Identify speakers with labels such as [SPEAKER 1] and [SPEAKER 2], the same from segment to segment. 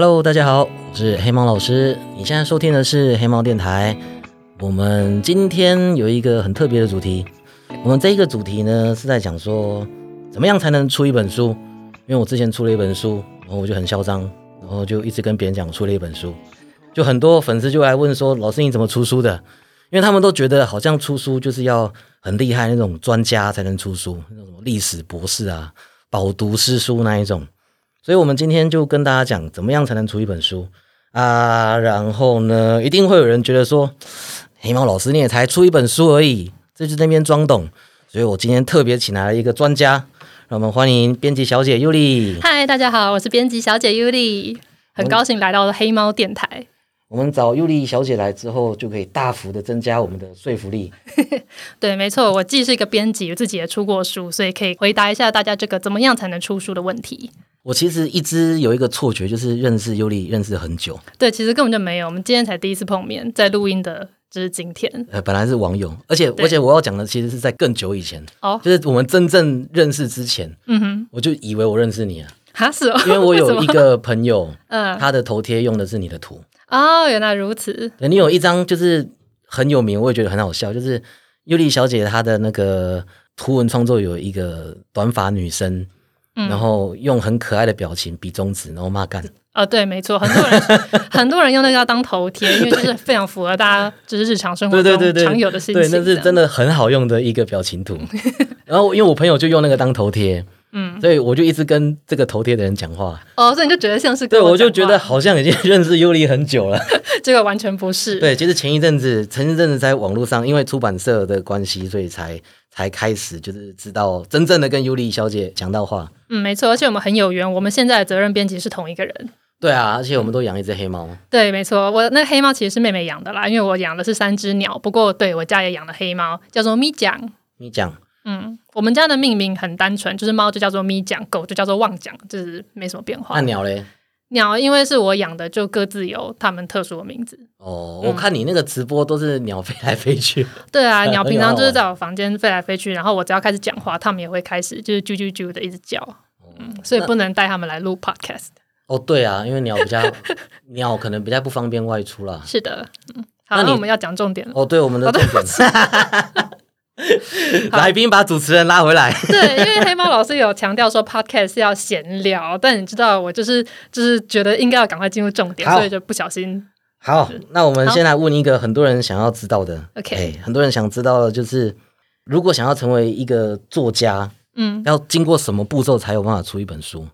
[SPEAKER 1] Hello，大家好，我是黑猫老师。你现在收听的是黑猫电台。我们今天有一个很特别的主题。我们这一个主题呢，是在讲说怎么样才能出一本书。因为我之前出了一本书，然后我就很嚣张，然后就一直跟别人讲出了一本书，就很多粉丝就来问说：“老师你怎么出书的？”因为他们都觉得好像出书就是要很厉害那种专家才能出书，那种什么历史博士啊、饱读诗书那一种。所以，我们今天就跟大家讲，怎么样才能出一本书啊？然后呢，一定会有人觉得说，黑猫老师你也才出一本书而已，这就那边装懂。所以我今天特别请来了一个专家，让我们欢迎编辑小姐尤里。
[SPEAKER 2] 嗨，大家好，我是编辑小姐尤里，很高兴来到了黑猫电台。
[SPEAKER 1] 我们找尤里小姐来之后，就可以大幅的增加我们的说服力。
[SPEAKER 2] 对，没错，我既是一个编辑，我自己也出过书，所以可以回答一下大家这个怎么样才能出书的问题。
[SPEAKER 1] 我其实一直有一个错觉，就是认识尤里认识很久。
[SPEAKER 2] 对，其实根本就没有，我们今天才第一次碰面，在录音的就是今天。
[SPEAKER 1] 呃，本来是网友，而且而且我要讲的其实是在更久以前哦，就是我们真正认识之前，嗯哼，我就以为我认识你啊，
[SPEAKER 2] 哈是哦，
[SPEAKER 1] 因为我有 一个朋友，嗯，他的头贴用的是你的图
[SPEAKER 2] 哦，原来如此。
[SPEAKER 1] 你有一张就是很有名，我也觉得很好笑，就是尤里小姐她的那个图文创作有一个短发女生。然后用很可爱的表情比中指，然后骂干。
[SPEAKER 2] 啊，对，没错，很多人 很多人用那个当头贴，因为就是非常符合大家就是日常生活中常有的事情。
[SPEAKER 1] 对，那是真的很好用的一个表情图。然后因为我朋友就用那个当头贴，嗯，所以我就一直跟这个头贴的人讲话。
[SPEAKER 2] 哦，所以你就觉得像是
[SPEAKER 1] 对，我就觉得好像已经认识尤里很久了。
[SPEAKER 2] 这个完全不是。
[SPEAKER 1] 对，其实前一阵子，前一阵子在网络上，因为出版社的关系，所以才。才开始就是知道真正的跟尤里小姐讲到话，
[SPEAKER 2] 嗯，没错，而且我们很有缘，我们现在的责任编辑是同一个人。
[SPEAKER 1] 对啊，而且我们都养一只黑猫。
[SPEAKER 2] 对，没错，我那黑猫其实是妹妹养的啦，因为我养的是三只鸟。不过，对我家也养了黑猫，叫做咪酱。
[SPEAKER 1] 咪酱，
[SPEAKER 2] 嗯，我们家的命名很单纯，就是猫就叫做咪酱，狗就叫做旺酱，就是没什么变化。
[SPEAKER 1] 那鸟嘞？
[SPEAKER 2] 鸟因为是我养的，就各自有它们特殊的名字。
[SPEAKER 1] 哦，我看你那个直播都是鸟飞来飞去。
[SPEAKER 2] 对啊，鸟平常就是在我房间飞来飞去，然后我只要开始讲话，它们也会开始就是啾啾啾的一直叫。嗯，所以不能带它们来录 podcast。
[SPEAKER 1] 哦，对啊，因为鸟比较 鸟可能比较不方便外出啦。
[SPEAKER 2] 是的，嗯，好，那我们要讲重点了。
[SPEAKER 1] 哦，对，我们的重点。来宾把主持人拉回来。
[SPEAKER 2] 对，因为黑猫老师有强调说 podcast 是要闲聊，但你知道我就是就是觉得应该要赶快进入重点，所以就不小心。
[SPEAKER 1] 好，那我们先来问一个很多人想要知道的。
[SPEAKER 2] OK，
[SPEAKER 1] 很多人想知道的就是，如果想要成为一个作家，嗯，要经过什么步骤才有办法出一本书？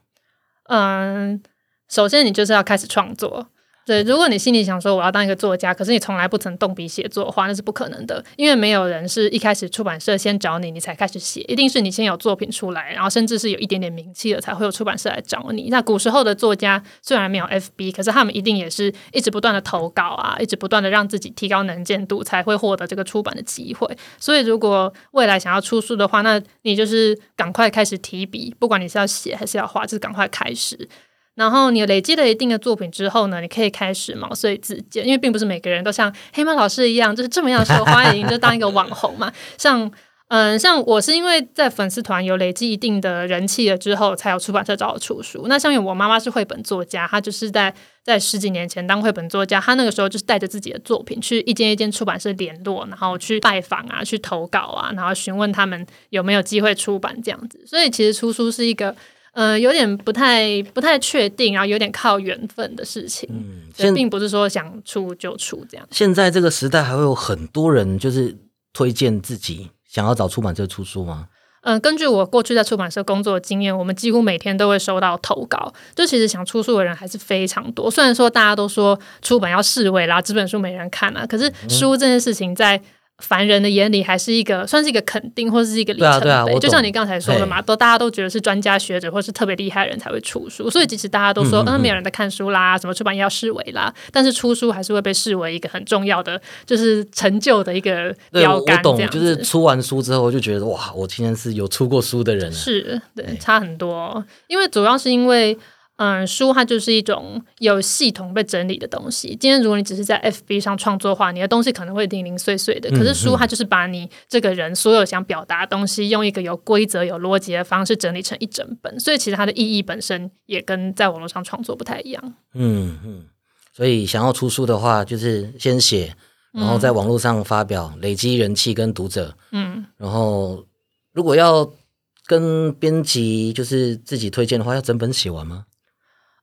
[SPEAKER 2] 嗯，首先你就是要开始创作。对，如果你心里想说我要当一个作家，可是你从来不曾动笔写作的话，那是不可能的，因为没有人是一开始出版社先找你，你才开始写，一定是你先有作品出来，然后甚至是有一点点名气了，才会有出版社来找你。那古时候的作家虽然没有 FB，可是他们一定也是一直不断的投稿啊，一直不断的让自己提高能见度，才会获得这个出版的机会。所以，如果未来想要出书的话，那你就是赶快开始提笔，不管你是要写还是要画，就是赶快开始。然后你累积了一定的作品之后呢，你可以开始毛遂自荐，因为并不是每个人都像黑猫老师一样，就是这么样受欢迎，就当一个网红嘛。像嗯，像我是因为在粉丝团有累积一定的人气了之后，才有出版社找我出书。那像我妈妈是绘本作家，她就是在在十几年前当绘本作家，她那个时候就是带着自己的作品去一间一间出版社联络，然后去拜访啊，去投稿啊，然后询问他们有没有机会出版这样子。所以其实出书是一个。呃，有点不太不太确定，然后有点靠缘分的事情，嗯，并不是说想出就出这样。
[SPEAKER 1] 现在这个时代还会有很多人就是推荐自己想要找出版社出书吗？
[SPEAKER 2] 嗯，根据我过去在出版社工作的经验，我们几乎每天都会收到投稿，就其实想出书的人还是非常多。虽然说大家都说出版要示威啦，纸本书没人看啊，可是书这件事情在。凡人的眼里还是一个算是一个肯定，或者是一个里程碑。就像你刚才说的嘛，都大家都觉得是专家学者或是特别厉害人才会出书，所以即使大家都说嗯没有人在看书啦，什么出版业要视为啦，但是出书还是会被视为一个很重要的，就是成就的一个标杆。
[SPEAKER 1] 我懂，就是出完书之后就觉得哇，我今天是有出过书的人。
[SPEAKER 2] 是对，差很多，因为主要是因为。嗯，书它就是一种有系统被整理的东西。今天如果你只是在 FB 上创作的话，你的东西可能会零零碎碎的。可是书它就是把你这个人所有想表达的东西，用一个有规则、有逻辑的方式整理成一整本。所以其实它的意义本身也跟在网络上创作不太一样。
[SPEAKER 1] 嗯嗯，所以想要出书的话，就是先写，然后在网络上发表，累积人气跟读者。嗯，然后如果要跟编辑就是自己推荐的话，要整本写完吗？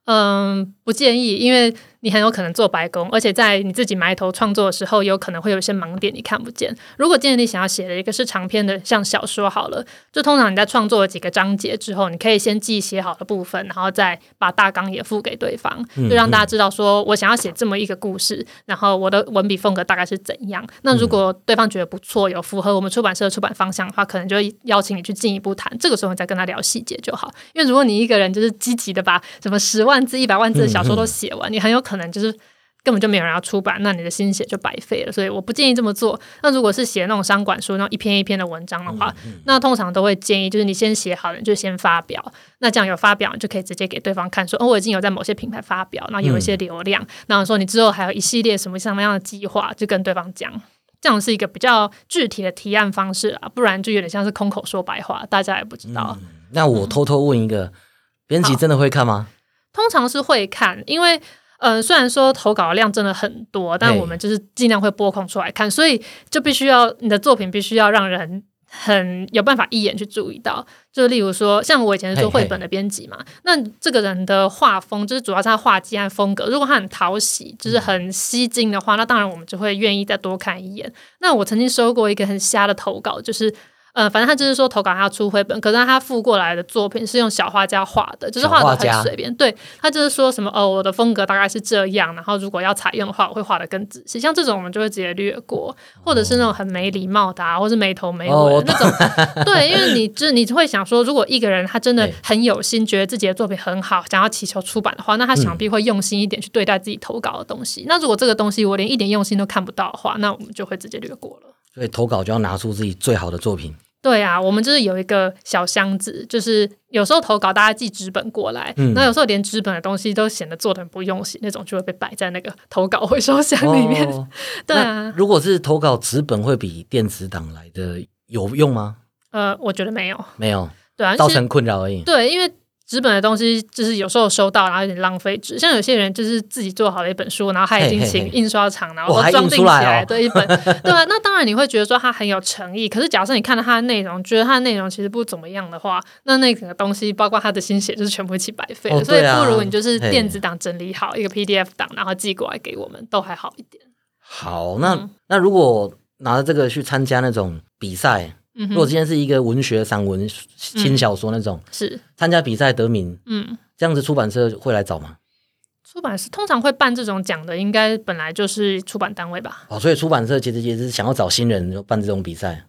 [SPEAKER 2] 嗯，不建议，因为。你很有可能做白工，而且在你自己埋头创作的时候，有可能会有一些盲点你看不见。如果建议你想要写的一个是长篇的，像小说好了，就通常你在创作了几个章节之后，你可以先记写好的部分，然后再把大纲也付给对方，就让大家知道说我想要写这么一个故事，然后我的文笔风格大概是怎样。那如果对方觉得不错，有符合我们出版社的出版方向的话，可能就会邀请你去进一步谈。这个时候你再跟他聊细节就好。因为如果你一个人就是积极的把什么十万字、一百万字的小说都写完，你很有可能就是。根本就没有人要出版，那你的心血就白费了。所以我不建议这么做。那如果是写那种商管书，那种一篇一篇的文章的话，那通常都会建议，就是你先写好了，就先发表。那这样有发表，就可以直接给对方看，说哦，我已经有在某些品牌发表，那有一些流量。然后说你之后还有一系列什么什么样的计划，就跟对方讲。这样是一个比较具体的提案方式啊，不然就有点像是空口说白话，大家也不知道。
[SPEAKER 1] 那我偷偷问一个，编辑真的会看吗？
[SPEAKER 2] 通常是会看，因为。嗯，虽然说投稿量真的很多，但我们就是尽量会拨空出来看，所以就必须要你的作品必须要让人很有办法一眼去注意到。就例如说，像我以前是做绘本的编辑嘛，那这个人的画风就是主要是他画技和风格，如果他很讨喜，就是很吸睛的话，那当然我们就会愿意再多看一眼。那我曾经收过一个很瞎的投稿，就是。呃，反正他就是说投稿他要出绘本，可是他附过来的作品是用小画家画的，就是画的很随便。对他就是说什么哦，我的风格大概是这样，然后如果要采用的话，我会画的更仔细。像这种我们就会直接略过，或者是那种很没礼貌的，啊或是没头没尾那种。对，因为你就是你会想说，如果一个人他真的很有心，觉得自己的作品很好，想要祈求出版的话，那他想必会用心一点去对待自己投稿的东西。那如果这个东西我连一点用心都看不到的话，那我们就会直接略过了。
[SPEAKER 1] 所以投稿就要拿出自己最好的作品。
[SPEAKER 2] 对啊，我们就是有一个小箱子，就是有时候投稿大家寄纸本过来，嗯那有时候连纸本的东西都显得做的很不用心，那种就会被摆在那个投稿回收箱里面。对啊，
[SPEAKER 1] 如果是投稿纸本，会比电子档来的有用吗？
[SPEAKER 2] 呃，我觉得没有，
[SPEAKER 1] 没有，
[SPEAKER 2] 对啊，
[SPEAKER 1] 造成困扰而已。
[SPEAKER 2] 对，因为。纸本的东西就是有时候收到，然后有点浪费纸。像有些人就是自己做好了一本书，然后他已经请印刷厂，然后装订起来的一本，对吧？那当然你会觉得说他很有诚意。可是假设你看到他的内容，觉得他的内容其实不怎么样的话，那那个东西包括他的心血就是全部一起白费了。所以不如你就是电子档整理好一个 PDF 档，然后寄过来给我们，都还好一点。
[SPEAKER 1] 好，那那如果拿着这个去参加那种比赛。如果今天是一个文学散文、轻小说那种，
[SPEAKER 2] 是
[SPEAKER 1] 参加比赛得名，嗯，这样子出版社会来找吗？
[SPEAKER 2] 出版社通常会办这种奖的，应该本来就是出版单位吧？
[SPEAKER 1] 哦，所以出版社其实也是想要找新人办这种比赛。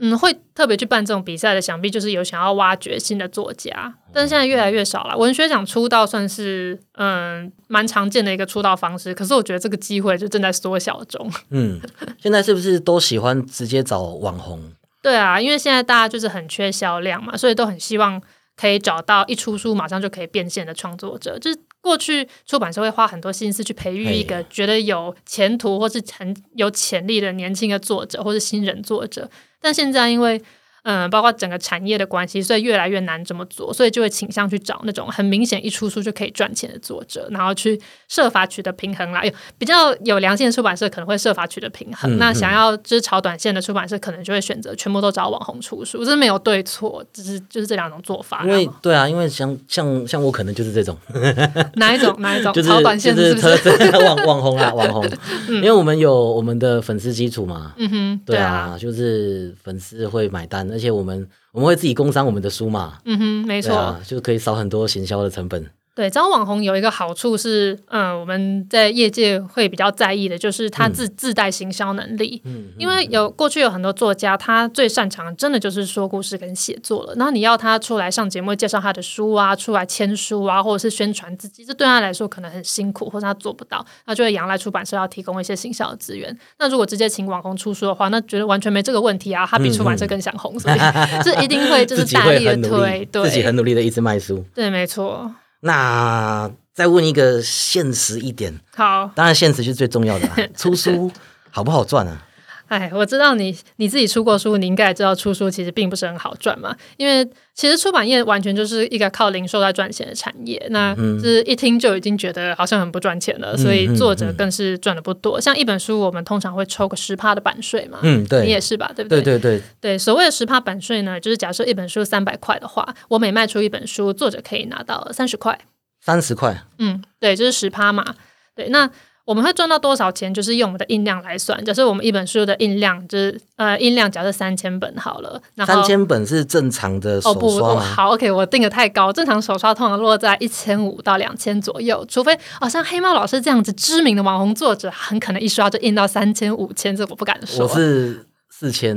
[SPEAKER 2] 嗯，会特别去办这种比赛的，想必就是有想要挖掘新的作家，但是现在越来越少了。文学奖出道算是嗯蛮常见的一个出道方式，可是我觉得这个机会就正在缩小中。
[SPEAKER 1] 嗯，现在是不是都喜欢直接找网红？
[SPEAKER 2] 对啊，因为现在大家就是很缺销量嘛，所以都很希望可以找到一出书马上就可以变现的创作者。就是过去出版社会花很多心思去培育一个觉得有前途或是很有潜力的年轻的作者或是新人作者，但现在因为。嗯，包括整个产业的关系，所以越来越难这么做，所以就会倾向去找那种很明显一出书就可以赚钱的作者，然后去设法取得平衡啦。有比较有良心的出版社可能会设法取得平衡，那想要就是炒短线的出版社可能就会选择全部都找网红出书，这没有对错，只是就是这两种做法。
[SPEAKER 1] 因为对啊，因为像像像我可能就是这种
[SPEAKER 2] 哪一种哪一种
[SPEAKER 1] 就是
[SPEAKER 2] 炒短线
[SPEAKER 1] 是
[SPEAKER 2] 不是
[SPEAKER 1] 网网红啊网红？因为我们有我们的粉丝基础嘛，
[SPEAKER 2] 嗯哼，
[SPEAKER 1] 对啊，就是粉丝会买单。而且我们我们会自己工商我们的书嘛，
[SPEAKER 2] 嗯哼，没错，
[SPEAKER 1] 就可以少很多行销的成本。
[SPEAKER 2] 对，招网红有一个好处是，嗯，我们在业界会比较在意的，就是他自自带行销能力。嗯，因为有过去有很多作家，他最擅长真的就是说故事跟写作了。然后你要他出来上节目介绍他的书啊，出来签书啊，或者是宣传自己，这对他来说可能很辛苦，或者他做不到，那就会仰赖出版社要提供一些行销的资源。那如果直接请网红出书的话，那觉得完全没这个问题啊，他比出版社更想红，所以 这一定会就是大力的推，对，
[SPEAKER 1] 自己很努力的一直卖书。
[SPEAKER 2] 对，没错。
[SPEAKER 1] 那再问一个现实一点，
[SPEAKER 2] 好，
[SPEAKER 1] 当然现实是最重要的啊。出书好不好赚啊？
[SPEAKER 2] 哎，我知道你你自己出过书，你应该也知道出书其实并不是很好赚嘛。因为其实出版业完全就是一个靠零售在赚钱的产业，那就是一听就已经觉得好像很不赚钱了，所以作者更是赚的不多。像一本书，我们通常会抽个十趴的版税嘛，
[SPEAKER 1] 嗯，对，
[SPEAKER 2] 你也是吧？对不
[SPEAKER 1] 对对对
[SPEAKER 2] 对，所谓的十趴版税呢，就是假设一本书三百块的话，我每卖出一本书，作者可以拿到三十块，
[SPEAKER 1] 三十块，
[SPEAKER 2] 嗯，对，就是十趴嘛，对，那。我们会赚到多少钱？就是用我们的印量来算。就是我们一本书的印量就是呃印量，假设三千本好了。
[SPEAKER 1] 三千本是正常的手刷吗？
[SPEAKER 2] 好，OK，我定的太高。正常手刷通常落在一千五到两千左右，除非哦像黑猫老师这样子知名的网红作者，很可能一刷就印到三千五千，这我不敢说。
[SPEAKER 1] 我是四千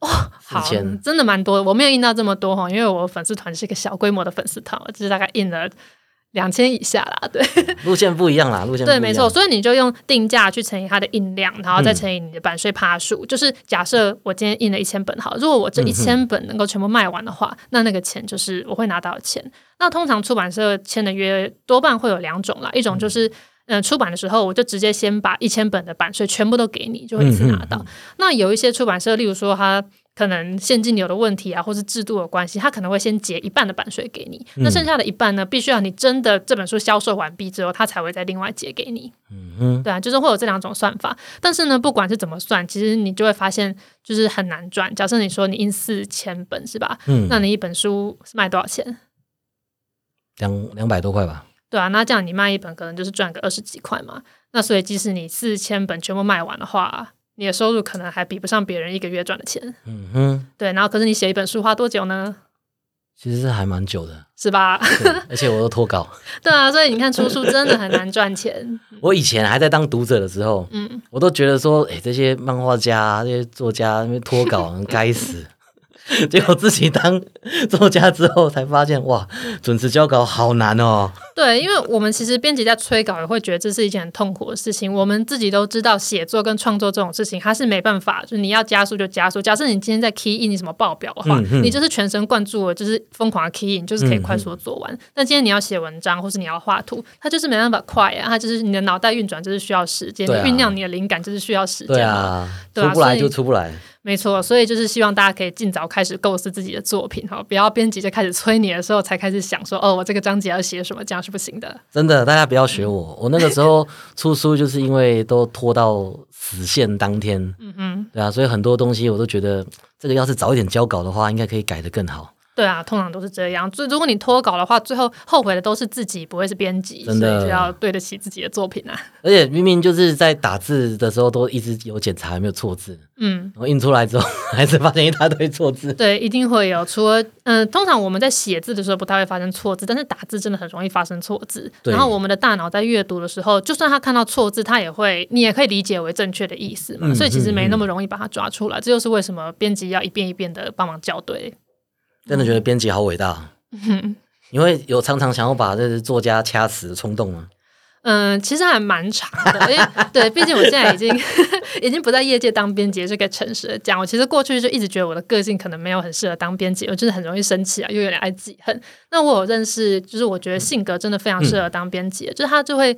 [SPEAKER 2] 哦，好，真的蛮多的。我没有印到这么多哈，因为我粉丝团是一个小规模的粉丝团，我就是大概印了。两千以下啦，对，
[SPEAKER 1] 路线不一样啦，路线
[SPEAKER 2] 对，没错，所以你就用定价去乘以它的印量，然后再乘以你的版税趴数。就是假设我今天印了一千本，好，如果我这一千本能够全部卖完的话，那那个钱就是我会拿到钱。那通常出版社签的约多半会有两种啦，一种就是嗯出版的时候我就直接先把一千本的版税全部都给你，就会一次拿到。那有一些出版社，例如说他。可能现金流的问题啊，或是制度的关系，他可能会先结一半的版税给你，那剩下的一半呢，必须要你真的这本书销售完毕之后，他才会再另外结给你。嗯嗯，对啊，就是会有这两种算法。但是呢，不管是怎么算，其实你就会发现就是很难赚。假设你说你印四千本是吧？嗯，那你一本书卖多少钱？
[SPEAKER 1] 两两百多块吧。
[SPEAKER 2] 对啊，那这样你卖一本可能就是赚个二十几块嘛。那所以即使你四千本全部卖完的话。你的收入可能还比不上别人一个月赚的钱，嗯哼，对。然后，可是你写一本书花多久呢？
[SPEAKER 1] 其实是还蛮久的，
[SPEAKER 2] 是吧？
[SPEAKER 1] 而且我都脱稿。
[SPEAKER 2] 对啊，所以你看出书真的很难赚钱。
[SPEAKER 1] 我以前还在当读者的时候，嗯，我都觉得说，哎，这些漫画家、这些作家那边脱稿，该死。结果自己当作家之后，才发现哇，准时交稿好难哦。
[SPEAKER 2] 对，因为我们其实编辑在催稿，也会觉得这是一件很痛苦的事情。我们自己都知道，写作跟创作这种事情，它是没办法，就是你要加速就加速。假设你今天在 key in 你什么报表的话，你就是全神贯注，就是疯狂的 key in，就是可以快速的做完。但今天你要写文章，或是你要画图，它就是没办法快啊，它就是你的脑袋运转就是需要时间，酝酿你的灵感就是需要时间。对
[SPEAKER 1] 啊，出不来就出不来。
[SPEAKER 2] 没错，所以就是希望大家可以尽早开始构思自己的作品哈，不要编辑就开始催你的时候才开始想说，哦，我这个章节要写什么，这样是不行的。
[SPEAKER 1] 真的，大家不要学我，我那个时候 出书就是因为都拖到死线当天，嗯嗯，对啊，所以很多东西我都觉得，这个要是早一点交稿的话，应该可以改得更好。
[SPEAKER 2] 对啊，通常都是这样。就如果你脱稿的话，最后后悔的都是自己，不会是编辑。
[SPEAKER 1] 真的，
[SPEAKER 2] 就要对得起自己的作品啊。
[SPEAKER 1] 而且明明就是在打字的时候都一直有检查有没有错字，嗯，然后印出来之后还是发现一大堆错字。
[SPEAKER 2] 对，一定会有。除了嗯，通常我们在写字的时候不太会发生错字，但是打字真的很容易发生错字。然后我们的大脑在阅读的时候，就算他看到错字，他也会，你也可以理解为正确的意思嘛。所以其实没那么容易把它抓出来。这就是为什么编辑要一遍一遍的帮忙校对。
[SPEAKER 1] 真的觉得编辑好伟大，你会有常常想要把这作家掐死的冲动吗？
[SPEAKER 2] 嗯，其实还蛮长的，因为对，毕竟我现在已经 已经不在业界当编辑，这个诚实的讲。我其实过去就一直觉得我的个性可能没有很适合当编辑，我就是很容易生气啊，又有点爱记恨。那我有认识，就是我觉得性格真的非常适合当编辑，就是他就会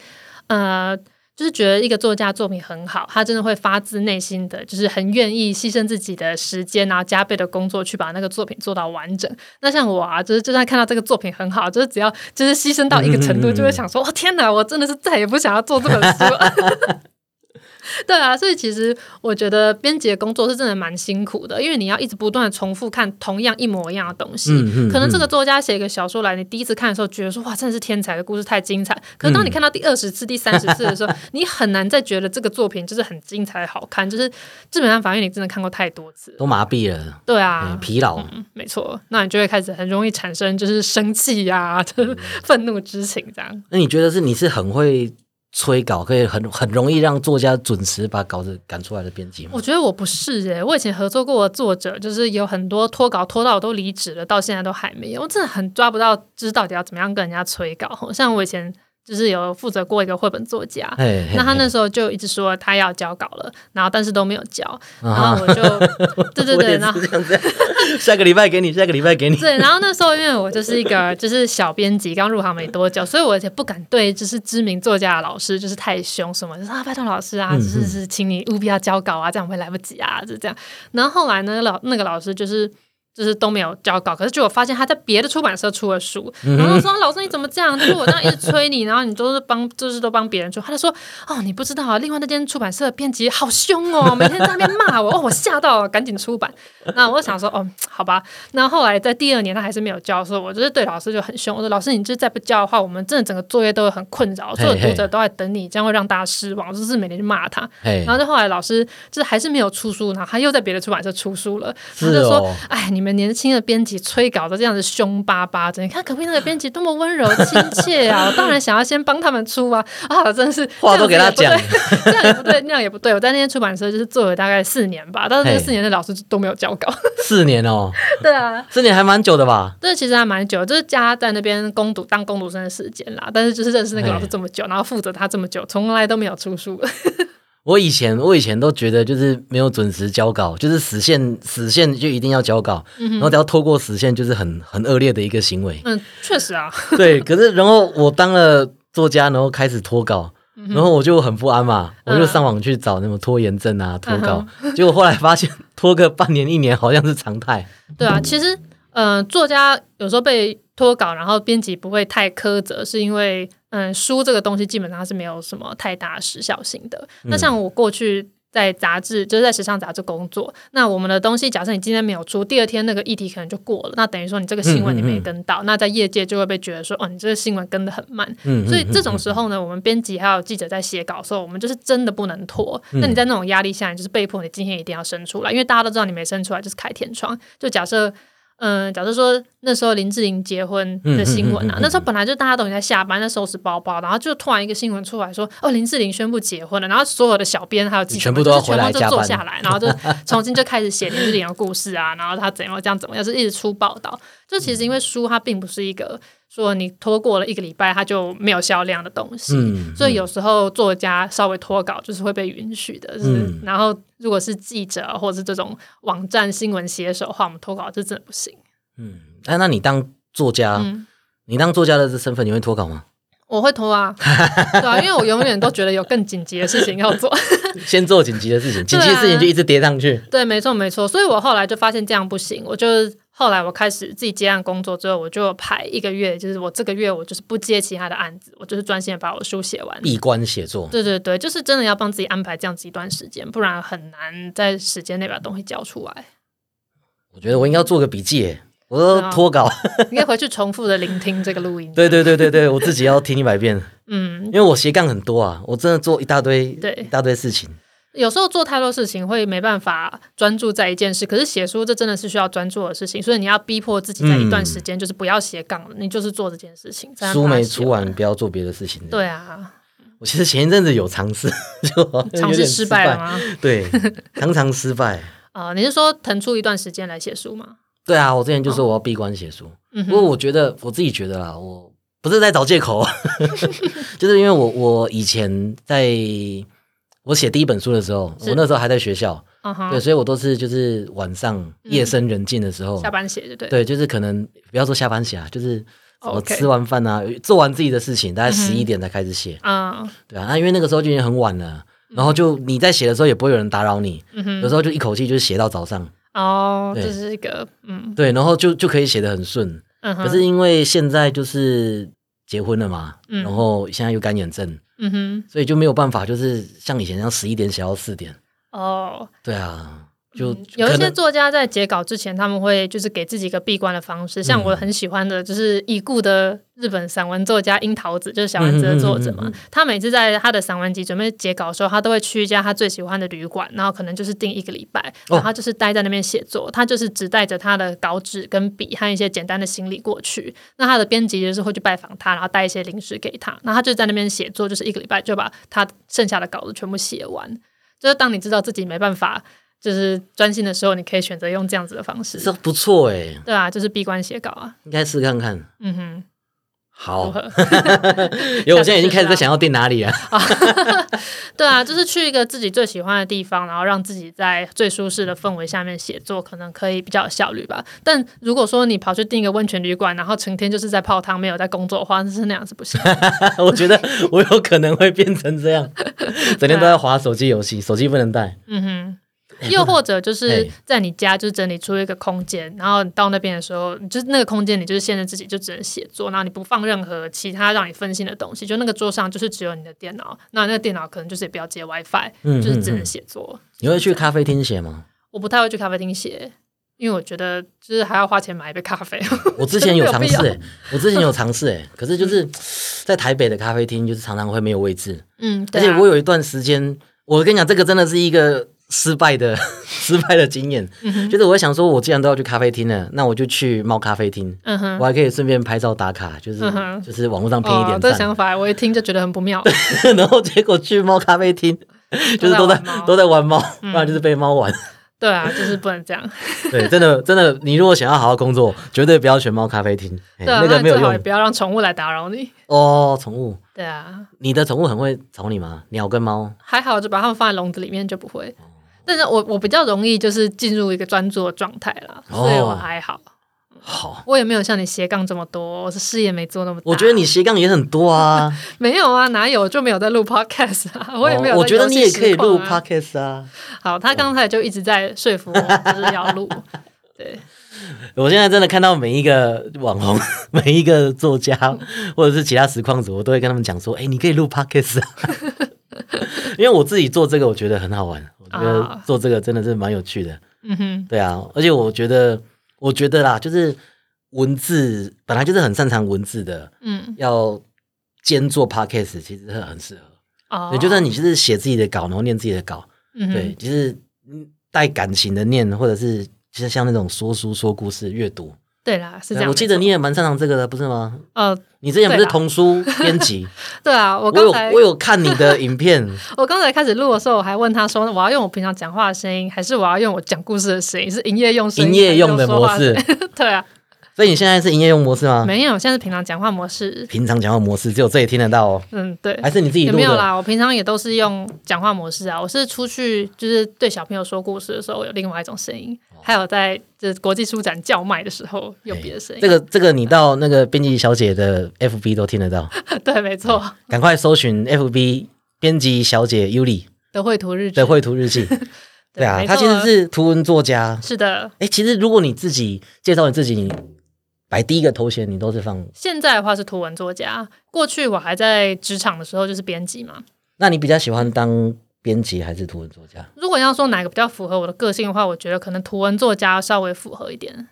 [SPEAKER 2] 呃。就是觉得一个作家作品很好，他真的会发自内心的，就是很愿意牺牲自己的时间然后，加倍的工作去把那个作品做到完整。那像我啊，就是就算看到这个作品很好，就是只要就是牺牲到一个程度，就会想说：哦天哪，我真的是再也不想要做这本书了。对啊，所以其实我觉得编辑的工作是真的蛮辛苦的，因为你要一直不断的重复看同样一模一样的东西。可能这个作家写一个小说来，你第一次看的时候觉得说哇，真的是天才的故事，太精彩。可是当你看到第二十次、第三十次的时候，你很难再觉得这个作品就是很精彩、好看，就是基本上反正你真的看过太多次，
[SPEAKER 1] 都麻痹了。
[SPEAKER 2] 对啊，
[SPEAKER 1] 疲劳。
[SPEAKER 2] 没错，那你就会开始很容易产生就是生气呀、愤怒之情这样。
[SPEAKER 1] 那你觉得是你是很会？催稿可以很很容易让作家准时把稿子赶出来的编辑吗？
[SPEAKER 2] 我觉得我不是诶，我以前合作过的作者，就是有很多拖稿拖到我都离职了，到现在都还没有，我真的很抓不到，知道到底要怎么样跟人家催稿。像我以前就是有负责过一个绘本作家。
[SPEAKER 1] 嘿嘿
[SPEAKER 2] 那他那时候就一直说他要交稿了，然后但是都没有交，然
[SPEAKER 1] 啊
[SPEAKER 2] 后我就对 对对，然后
[SPEAKER 1] 下个礼拜给你，下个礼拜给你。
[SPEAKER 2] 对，然后那时候因为我就是一个就是小编辑，刚入行没多久，所以我也不敢对就是知名作家的老师就是太凶什么，就是啊拜托老师啊，
[SPEAKER 1] 嗯
[SPEAKER 2] 就是是请你务必要交稿啊，这样会来不及啊，就是这样。然后后来呢，老那个老师就是。就是都没有交稿，可是就我发现他在别的出版社出了书，
[SPEAKER 1] 嗯
[SPEAKER 2] 然后说老师你怎么这样？就是我这样一直催你，然后你都是帮，就是都帮别人出，他就说哦你不知道啊，另外那间出版社的编辑好凶哦，每天在那边骂我，哦我吓到了，赶紧出版。那我想说哦好吧，那后来在第二年他还是没有交的时候，我就是对老师就很凶，我说老师你就是再不交的话，我们真的整个作业都会很困扰，所有读者都在等你，这样会让大家失望，就是每天就骂他。然，后就后来老师就是还是没有出书，然后他又在别的出版社出书了，他就说
[SPEAKER 1] 哦：“
[SPEAKER 2] 哎，你们年轻的编辑催稿的这样子凶巴巴的，你看隔壁那个编辑多么温柔亲切啊！我当然想要先帮他们出啊啊，真是
[SPEAKER 1] 话都给他讲
[SPEAKER 2] 这样也不对，那样也不对。我在那间出版社就是做了大概四年吧，但是那四年的老师都没有交稿。
[SPEAKER 1] 四年哦，
[SPEAKER 2] 对啊，
[SPEAKER 1] 四年还蛮久的吧？
[SPEAKER 2] 对其实还蛮久，就是加在那边攻读当攻读生的时间啦。但是就是认识那个老师这么久，然后负责他这么久，从来都没有出书。
[SPEAKER 1] 我以前我以前都觉得就是没有准时交稿，就是死线死线就一定要交稿，然后只要拖过死线就是很很恶劣的一个行为。
[SPEAKER 2] 嗯，确实啊，
[SPEAKER 1] 对，可是然后我当了作家，然后开始脱稿，然后我就很不安嘛，我就上网去找那种拖延症啊脱稿，结果后来发现拖个半年一年好像是常态。
[SPEAKER 2] 对啊，其实，嗯、作家有时候被脱稿，然后编辑不会太苛责，是因为，嗯，书这个东西基本上是没有什么太大时效性的。那像我过去在杂志，就是在时尚杂志工作，那我们的东西，假设你今天没有出，第二天那个议题可能就过了，那等于说你这个新闻你没跟到，那在业界就会被觉得说，哦，你这个新闻跟得很慢。
[SPEAKER 1] 嗯，
[SPEAKER 2] 所以这种时候呢，我们编辑还有记者在写稿的时候，我们就是真的不能拖。那你在那种压力下，你就是被迫你今天一定要生出来，因为大家都知道你没生出来就是开天窗。就假设。嗯，假设说那时候林志玲结婚的新闻啊，
[SPEAKER 1] 嗯嗯嗯嗯嗯
[SPEAKER 2] 那时候本来就大家都已经在下班在收拾包包，然后就突然一个新闻出来说，哦，林志玲宣布结婚了，然后所有的小编还有记者们
[SPEAKER 1] 全部
[SPEAKER 2] 就坐下来，然后就 重新就开始写林志玲的故事啊，然后她怎样这样怎么样，就是一直出报道。就其实因为书它并不是一个说你拖过了一个礼拜它就没有销量的东西，
[SPEAKER 1] 嗯
[SPEAKER 2] 所以有时候作家稍微拖稿就是会被允许的。就是、
[SPEAKER 1] 嗯
[SPEAKER 2] 然后如果是记者或者是这种网站新闻写手的话，我们拖稿就真的不行。
[SPEAKER 1] 嗯，哎、那你当作家，
[SPEAKER 2] 嗯
[SPEAKER 1] 你当作家的这身份，你会脱稿吗？
[SPEAKER 2] 我会拖啊，对啊，因为我永远都觉得有更紧急的事情要做。
[SPEAKER 1] 先做紧急的事情，紧急的事情就一直叠上去。
[SPEAKER 2] 对，没错没错，所以我后来就发现这样不行，我就后来我开始自己接案工作之后，我就排一个月，就是我这个月我就是不接其他的案子，我就是专心的把我的书写完。
[SPEAKER 1] 闭关写作，
[SPEAKER 2] 对对对，就是真的要帮自己安排这样子一段时间，不然很难在时间内把东西交出来。
[SPEAKER 1] 我觉得我应该要做个笔记，我都
[SPEAKER 2] 啊
[SPEAKER 1] 脱稿。
[SPEAKER 2] 应该回去重复的聆听这个录音。
[SPEAKER 1] 对对对对对，我自己要听一百遍，
[SPEAKER 2] 嗯，
[SPEAKER 1] 因为我斜杠很多啊，我真的做一大堆，
[SPEAKER 2] 对
[SPEAKER 1] 一大堆事情。
[SPEAKER 2] 有时候做太多事情会没办法专注在一件事，可是写书这真的是需要专注的事情，所以你要逼迫自己在一段时间就是不要斜杠了，你就是做这件事情。
[SPEAKER 1] 书没出完，不要做别的事情。，
[SPEAKER 2] 对啊，
[SPEAKER 1] 我其实前一阵子有尝试，就
[SPEAKER 2] 尝试
[SPEAKER 1] 失
[SPEAKER 2] 失败了？吗？
[SPEAKER 1] 对，常常失败。
[SPEAKER 2] 啊、你是说腾出一段时间来写书吗？
[SPEAKER 1] 对啊，我之前就说我要闭关写书，
[SPEAKER 2] 嗯
[SPEAKER 1] 不过，我觉得我自己觉得啦，我不是在找借口，就是因为我我以前在我写第一本书的时候，我那时候还在学校，对，所以我都是就是晚上夜深人静的时候，
[SPEAKER 2] 下班写就对。
[SPEAKER 1] 对，就是可能不要说下班写啊，就是
[SPEAKER 2] 我
[SPEAKER 1] 吃完饭啊，做完自己的事情，大概十一点才开始写，
[SPEAKER 2] 嗯。
[SPEAKER 1] 对啊，那因为那个时候就已经很晚了，然后就你在写的时候也不会有人打扰你，有时候就一口气就是写到早上，
[SPEAKER 2] 哦，
[SPEAKER 1] 对。
[SPEAKER 2] 这是一个嗯。
[SPEAKER 1] 对，然后就就可以写得很顺。
[SPEAKER 2] 嗯，
[SPEAKER 1] 可是因为现在就是结婚了嘛，
[SPEAKER 2] 嗯。
[SPEAKER 1] 然后现在又干眼症，
[SPEAKER 2] 嗯哼，
[SPEAKER 1] 所以就没有办法，就是像以前那样十一点写到四点。
[SPEAKER 2] 哦，
[SPEAKER 1] 对啊，就
[SPEAKER 2] 嗯有一些作家在截稿之前，他们会就是给自己一个闭关的方式。像我
[SPEAKER 1] 嗯
[SPEAKER 2] 很喜欢的，就是已故的日本散文作家樱桃子，就是小丸子的作者嘛。他每次在他的散文集准备截稿的时候，他都会去一家他最喜欢的旅馆，然后可能就是订一个礼拜，
[SPEAKER 1] 哦
[SPEAKER 2] 然后他就是待在那边写作。他就是只带着他的稿纸跟笔和一些简单的行李过去。那他的编辑就是会去拜访他，然后带一些零食给他。那他就在那边写作，就是一个礼拜就把他剩下的稿子全部写完。就是当你知道自己没办法就是专心的时候，你可以选择用这样子的方式。
[SPEAKER 1] 这不错哎，
[SPEAKER 2] 对啊，就是闭关写稿啊。
[SPEAKER 1] 应该试看看。
[SPEAKER 2] 嗯哼，
[SPEAKER 1] 好？因为我现在已经开始在想要定哪里了。
[SPEAKER 2] 对啊，就是去一个自己最喜欢的地方，然后让自己在最舒适的氛围下面写作，可能可以比较有效率吧。但如果说你跑去订一个温泉旅馆，然后成天就是在泡汤，没有在工作的话，那是那样子不行。
[SPEAKER 1] 我觉得我有可能会变成这样，整天都在划手机游戏，手机不能带。
[SPEAKER 2] 嗯哼。又或者就是在你家，就是整理出一个空间，然后你到那边的时候，就是那个空间，你就是限制自己就只能写作，然后你不放任何其他让你分心的东西，就那个桌上就是只有你的电脑，那那个电脑可能就是也不要接 WiFi，
[SPEAKER 1] 嗯
[SPEAKER 2] 就是只能写作。
[SPEAKER 1] 你会去咖啡厅写吗？
[SPEAKER 2] 我不太会去咖啡厅写，因为我觉得就是还要花钱买一杯咖啡。
[SPEAKER 1] 我之前有 尝试我之前有尝试哎，可是就是在台北的咖啡厅，就是常常会没有位置，
[SPEAKER 2] 嗯，
[SPEAKER 1] 而且我有一段时间，我跟你讲，这个真的是一个失败的 失败的经验，
[SPEAKER 2] 嗯
[SPEAKER 1] 就是我会想说，我既然都要去咖啡厅了，那我就去猫咖啡厅，我还可以顺便拍照打卡，就是、
[SPEAKER 2] 嗯
[SPEAKER 1] 就是网络上拼一
[SPEAKER 2] 哦，
[SPEAKER 1] 点赞，
[SPEAKER 2] 这想法我一听就觉得很不妙。
[SPEAKER 1] 然后结果去猫咖啡厅，就是都在
[SPEAKER 2] 都在玩猫
[SPEAKER 1] 不然就是被猫玩。
[SPEAKER 2] 对啊，就是不能这样。
[SPEAKER 1] 对，真的真的，你如果想要好好工作，绝对不要选猫咖啡厅，那个没有用
[SPEAKER 2] 不要让宠物来打扰你。
[SPEAKER 1] 哦。宠物，
[SPEAKER 2] 对啊，
[SPEAKER 1] 你的宠物很会吵你吗？鸟跟猫？
[SPEAKER 2] 还好就把它们放在笼子里面就不会。
[SPEAKER 1] 哦
[SPEAKER 2] 但是我我比较容易就是进入一个专注的状态啦，
[SPEAKER 1] 哦
[SPEAKER 2] 所以我还好。
[SPEAKER 1] 好，
[SPEAKER 2] 我也没有像你斜杠这么多，我是事业没做那么大。
[SPEAKER 1] 我觉得你斜杠也很多啊。
[SPEAKER 2] 没有啊，哪有就没有在录 podcast 啊，我也没有、
[SPEAKER 1] 哦我觉得你也可以录
[SPEAKER 2] 啊。
[SPEAKER 1] podcast 啊。
[SPEAKER 2] 好，他刚才就一直在说服我，就是要录。对，
[SPEAKER 1] 我现在真的看到每一个网红、每一个作家或者是其他实况组，我都会跟他们讲说：“哎、你可以录 podcast 啊。”因为我自己做这个，我觉得很好玩。我觉得
[SPEAKER 2] 啊
[SPEAKER 1] 做这个真的是蛮有趣的。
[SPEAKER 2] 嗯哼，
[SPEAKER 1] 对啊，而且我觉得，我觉得啦，就是文字本来就是很擅长文字的，
[SPEAKER 2] 嗯，
[SPEAKER 1] 要兼做 podcast，其实很适合。
[SPEAKER 2] 哦，
[SPEAKER 1] 对，就算你就是写自己的稿，然后念自己的稿，
[SPEAKER 2] 嗯哼
[SPEAKER 1] 对，就是嗯带感情的念，或者是就是像那种说书、说故事、阅读。
[SPEAKER 2] 对啦，是这样。
[SPEAKER 1] 我记得你也蛮擅长这个的，不是吗？
[SPEAKER 2] 呃，
[SPEAKER 1] 你之前不是童书编辑？
[SPEAKER 2] 对啊，我
[SPEAKER 1] 我有
[SPEAKER 2] 刚才
[SPEAKER 1] 我有看你的影片，
[SPEAKER 2] 我刚才开始录的时候，我还问他说，我要用我平常讲话的声音，还是我要用我讲故事的声音？是营业用声音，
[SPEAKER 1] 营业用的模式。
[SPEAKER 2] 对啊，
[SPEAKER 1] 所以你现在是营业用模式吗？
[SPEAKER 2] 没有，现在是平常讲话模式。
[SPEAKER 1] 平常讲话模式只有这里听得到哦，
[SPEAKER 2] 嗯，对。
[SPEAKER 1] 还是你自己
[SPEAKER 2] 没有啦，我平常也都是用讲话模式啊。我是出去就是对小朋友说故事的时候有另外一种声音，还有在就是国际书展叫卖的时候有别的声音。
[SPEAKER 1] 这个这个，你到那个编辑小姐的 FB 都听得到，
[SPEAKER 2] 对，没错，
[SPEAKER 1] 赶快搜寻 FB 编辑小姐 Yuli
[SPEAKER 2] 的绘图日志
[SPEAKER 1] 的绘图日记。对啊，
[SPEAKER 2] 没
[SPEAKER 1] 她其实是图文作家。
[SPEAKER 2] 是的。
[SPEAKER 1] 哎，其实如果你自己介绍你自己，你摆第一个头衔，你都是放。
[SPEAKER 2] 现在的话是图文作家，过去我还在职场的时候就是编辑嘛。
[SPEAKER 1] 那你比较喜欢当编辑还是图文作家？
[SPEAKER 2] 如果要说哪个比较符合我的个性的话，我觉得可能图文作家稍微符合一点。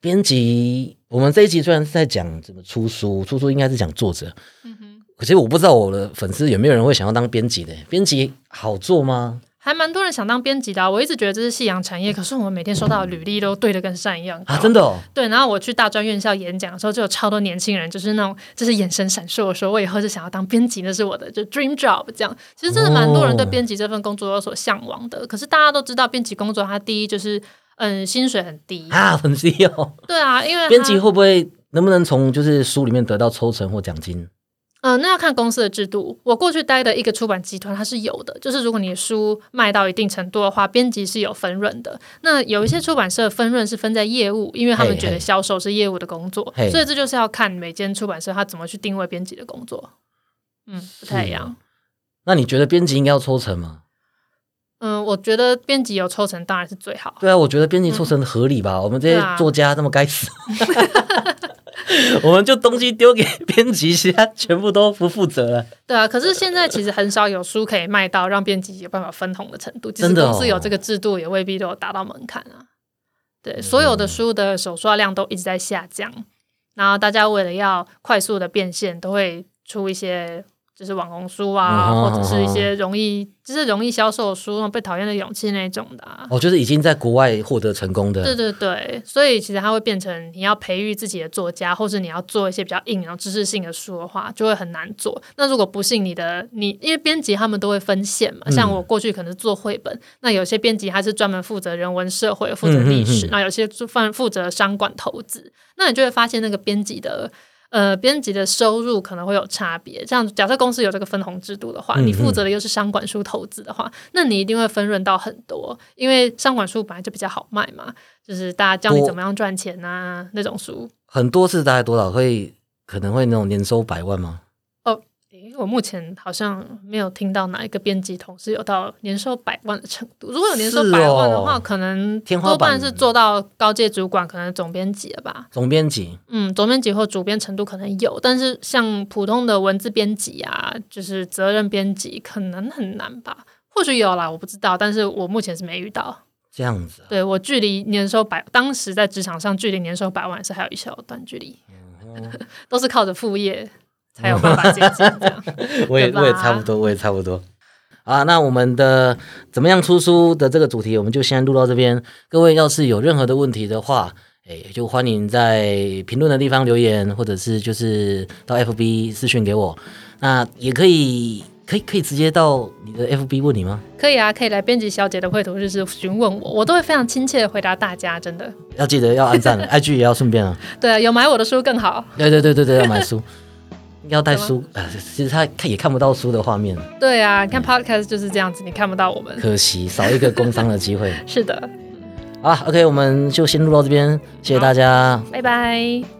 [SPEAKER 1] 编辑，我们这一集虽然是在讲怎么出书，出书应该是讲作者。
[SPEAKER 2] 嗯哼，
[SPEAKER 1] 可是我不知道我的粉丝有没有人会想要当编辑的。编辑好做吗？
[SPEAKER 2] 还蛮多人想当编辑的啊、我一直觉得这是夕阳产业，可是我们每天收到的履历都对的跟山一样
[SPEAKER 1] 啊，真的哦。
[SPEAKER 2] 对，然后我去大专院校演讲的时候，就有超多年轻人，就是那种就是眼神闪烁我说，我以后是想要当编辑，那是我的就 dream job 这样。其实真的蛮多人对
[SPEAKER 1] 哦
[SPEAKER 2] 编辑这份工作有所向往的。可是大家都知道，编辑工作它第一就是嗯薪水很低，
[SPEAKER 1] 啊，很低哦。
[SPEAKER 2] 对啊，因为它
[SPEAKER 1] 编辑会不会能不能从就是书里面得到抽成或奖金？
[SPEAKER 2] 嗯、那要看公司的制度。我过去待的一个出版集团，它是有的，就是如果你的书卖到一定程度的话，编辑是有分润的。那有一些出版社分润是分在业务，因为他们觉得销售是业务的工作，
[SPEAKER 1] 嘿
[SPEAKER 2] 所以这就是要看每间出版社它怎么去定位编辑的工作。嗯，不太一样。
[SPEAKER 1] 那你觉得编辑应该要抽成吗？
[SPEAKER 2] 嗯，我觉得编辑有抽成当然是最好。
[SPEAKER 1] 对啊，我觉得编辑抽成合理吧。我们这些作家这么该死，我们就东西丢给编辑，其他全部都不负责了。
[SPEAKER 2] 对啊，可是现在其实很少有书可以卖到让编辑有办法分红的程度，即使公司有这个制度，也未必都有达到门槛啊。对，所有的书的手刷量都一直在下降，然后大家为了要快速的变现，都会出一些就是网红书啊，
[SPEAKER 1] 嗯
[SPEAKER 2] 或者是一些容易就是容易销售的书，被讨厌的勇气那种的、啊。
[SPEAKER 1] 哦，就是已经在国外获得成功的，
[SPEAKER 2] 对对对，所以其实它会变成你要培育自己的作家，或是你要做一些比较硬然后知识性的书的话，就会很难做。那如果不信你的你，因为编辑他们都会分线嘛，像
[SPEAKER 1] 嗯
[SPEAKER 2] 我过去可能是做绘本，那有些编辑他是专门负责人文社会、负责历史，那有些就负负责商管投资，那你就会发现那个编辑的。呃，编辑的收入可能会有差别。这样，假设公司有这个分红制度的话，
[SPEAKER 1] 嗯
[SPEAKER 2] 你负责的又是商管书投资的话，那你一定会分润到很多，因为商管书本来就比较好卖嘛，就是大家教你怎么样赚钱啊那种书。
[SPEAKER 1] 很多是大概多少会可能会那种年收百万吗？
[SPEAKER 2] 诶，我目前好像没有听到哪一个编辑同事有到年收百万的程度。如果有年收百万的话，
[SPEAKER 1] 哦
[SPEAKER 2] 可能多半是做到高阶主管，可能总编辑了吧。
[SPEAKER 1] 总编辑
[SPEAKER 2] 嗯，总编辑或主编程度可能有，但是像普通的文字编辑啊，就是责任编辑，可能很难吧。或许有啦，我不知道，但是我目前是没遇到。
[SPEAKER 1] 这样子啊，
[SPEAKER 2] 对我距离年收百，当时在职场上距离年收百万是还有一小段距离，都是靠着副业才有办法接近这样。
[SPEAKER 1] 我也我也差不多，我也差不多。啊，那我们的怎么样出书的这个主题，我们就先录到这边。各位要是有任何的问题的话，哎，就欢迎在评论的地方留言，或者是就是到 FB 私讯给我。那也可以，可以可以直接到你的 FB 问你吗？
[SPEAKER 2] 可以啊，可以来编辑小姐的绘图日志询问我，我都会非常亲切的回答大家，真的。
[SPEAKER 1] 要记得要按赞，IG 也要顺便啊。
[SPEAKER 2] 对啊，有买我的书更好。
[SPEAKER 1] 对对对对对，要买书，要带书。呃，其实他看也看不到书的画面，
[SPEAKER 2] 对啊，你看 podcast 就是这样子，你看不到我们。
[SPEAKER 1] 可惜少一个工商的机会。
[SPEAKER 2] 是的，
[SPEAKER 1] 好了，OK，我们就先录到这边，谢谢大家。
[SPEAKER 2] 拜拜。